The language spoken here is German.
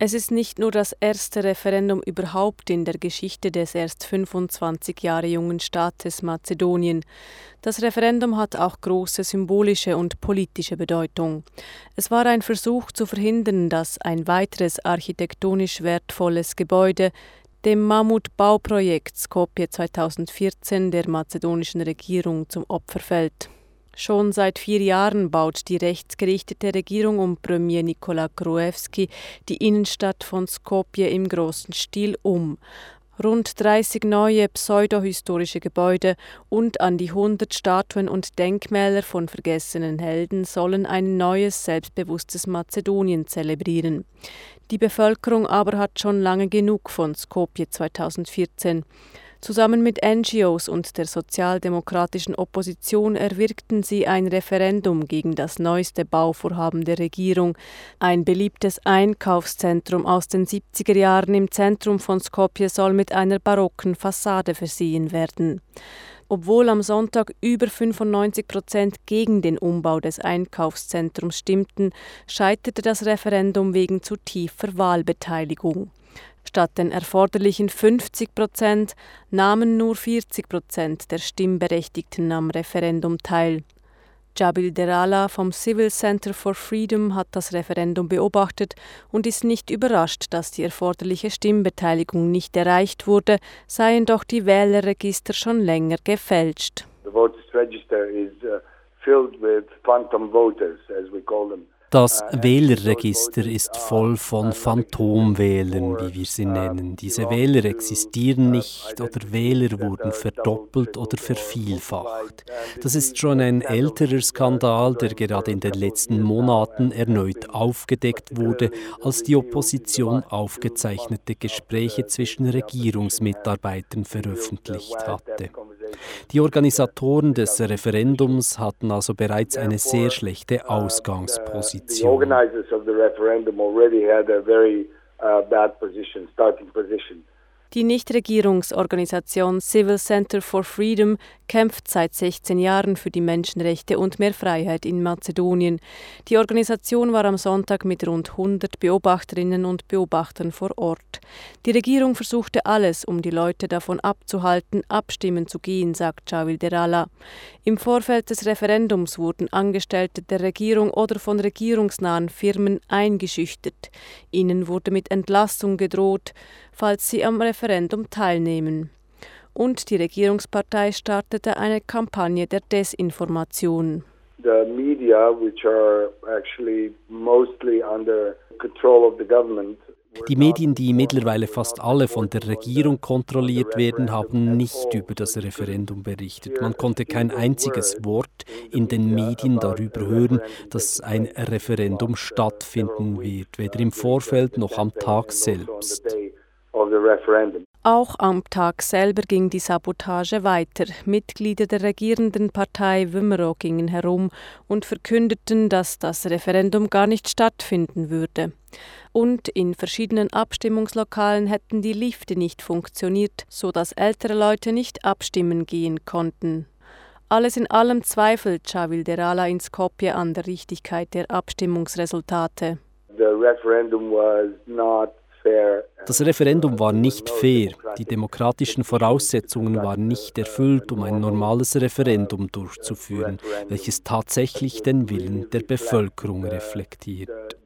Es ist nicht nur das erste Referendum überhaupt in der Geschichte des erst 25 Jahre jungen Staates Mazedonien. Das Referendum hat auch große symbolische und politische Bedeutung. Es war ein Versuch zu verhindern, dass ein weiteres architektonisch wertvolles Gebäude dem Mammutbauprojekt Skopje 2014 der mazedonischen Regierung zum Opfer fällt. Schon seit vier Jahren baut die rechtsgerichtete Regierung um Premier Nikola Gruevski die Innenstadt von Skopje im großen Stil um. Rund 30 neue pseudohistorische Gebäude und an die 100 Statuen und Denkmäler von vergessenen Helden sollen ein neues, selbstbewusstes Mazedonien zelebrieren. Die Bevölkerung aber hat schon lange genug von Skopje 2014. Zusammen mit NGOs und der sozialdemokratischen Opposition erwirkten sie ein Referendum gegen das neueste Bauvorhaben der Regierung, ein beliebtes Einkaufszentrum aus den 70er Jahren im Zentrum von Skopje soll mit einer barocken Fassade versehen werden. Obwohl am Sonntag über 95 Prozent gegen den Umbau des Einkaufszentrums stimmten, scheiterte das Referendum wegen zu tiefer Wahlbeteiligung. Statt den erforderlichen 50 Prozent nahmen nur 40 Prozent der Stimmberechtigten am Referendum teil. Jabil Derala vom Civil Center for Freedom hat das Referendum beobachtet und ist nicht überrascht, dass die erforderliche Stimmbeteiligung nicht erreicht wurde, seien doch die Wählerregister schon länger gefälscht. The voters register is uh, filled with phantom voters as we call them. Das Wählerregister ist voll von Phantomwählern, wie wir sie nennen. Diese Wähler existieren nicht oder Wähler wurden verdoppelt oder vervielfacht. Das ist schon ein älterer Skandal, der gerade in den letzten Monaten erneut aufgedeckt wurde, als die Opposition aufgezeichnete Gespräche zwischen Regierungsmitarbeitern veröffentlicht hatte. Die Organisatoren des Referendums hatten also bereits eine sehr schlechte Ausgangsposition. Die Nichtregierungsorganisation Civil Center for Freedom kämpft seit 16 Jahren für die Menschenrechte und mehr Freiheit in Mazedonien. Die Organisation war am Sonntag mit rund 100 Beobachterinnen und Beobachtern vor Ort. Die Regierung versuchte alles, um die Leute davon abzuhalten, abstimmen zu gehen, sagt Chavil Derala. Im Vorfeld des Referendums wurden Angestellte der Regierung oder von regierungsnahen Firmen eingeschüchtert. Ihnen wurde mit Entlassung gedroht falls sie am Referendum teilnehmen. Und die Regierungspartei startete eine Kampagne der Desinformation. The media, which are actually mostly under control of the government, die Medien, die mittlerweile fast alle von der Regierung kontrolliert werden, haben nicht über das Referendum berichtet. Man konnte kein einziges Wort in den Medien darüber hören, dass ein Referendum stattfinden wird, weder im Vorfeld noch am Tag selbst. Auch am Tag selber ging die Sabotage weiter. Mitglieder der regierenden Partei Wümero gingen herum und verkündeten, dass das Referendum gar nicht stattfinden würde. Und in verschiedenen Abstimmungslokalen hätten die Lifte nicht funktioniert, so dass ältere Leute nicht abstimmen gehen konnten. Alles in allem zweifelt Chavil Derala in Skopje an der Richtigkeit der Abstimmungsresultate. The referendum was not das Referendum war nicht fair. Die demokratischen Voraussetzungen waren nicht erfüllt, um ein normales Referendum durchzuführen, welches tatsächlich den Willen der Bevölkerung reflektiert.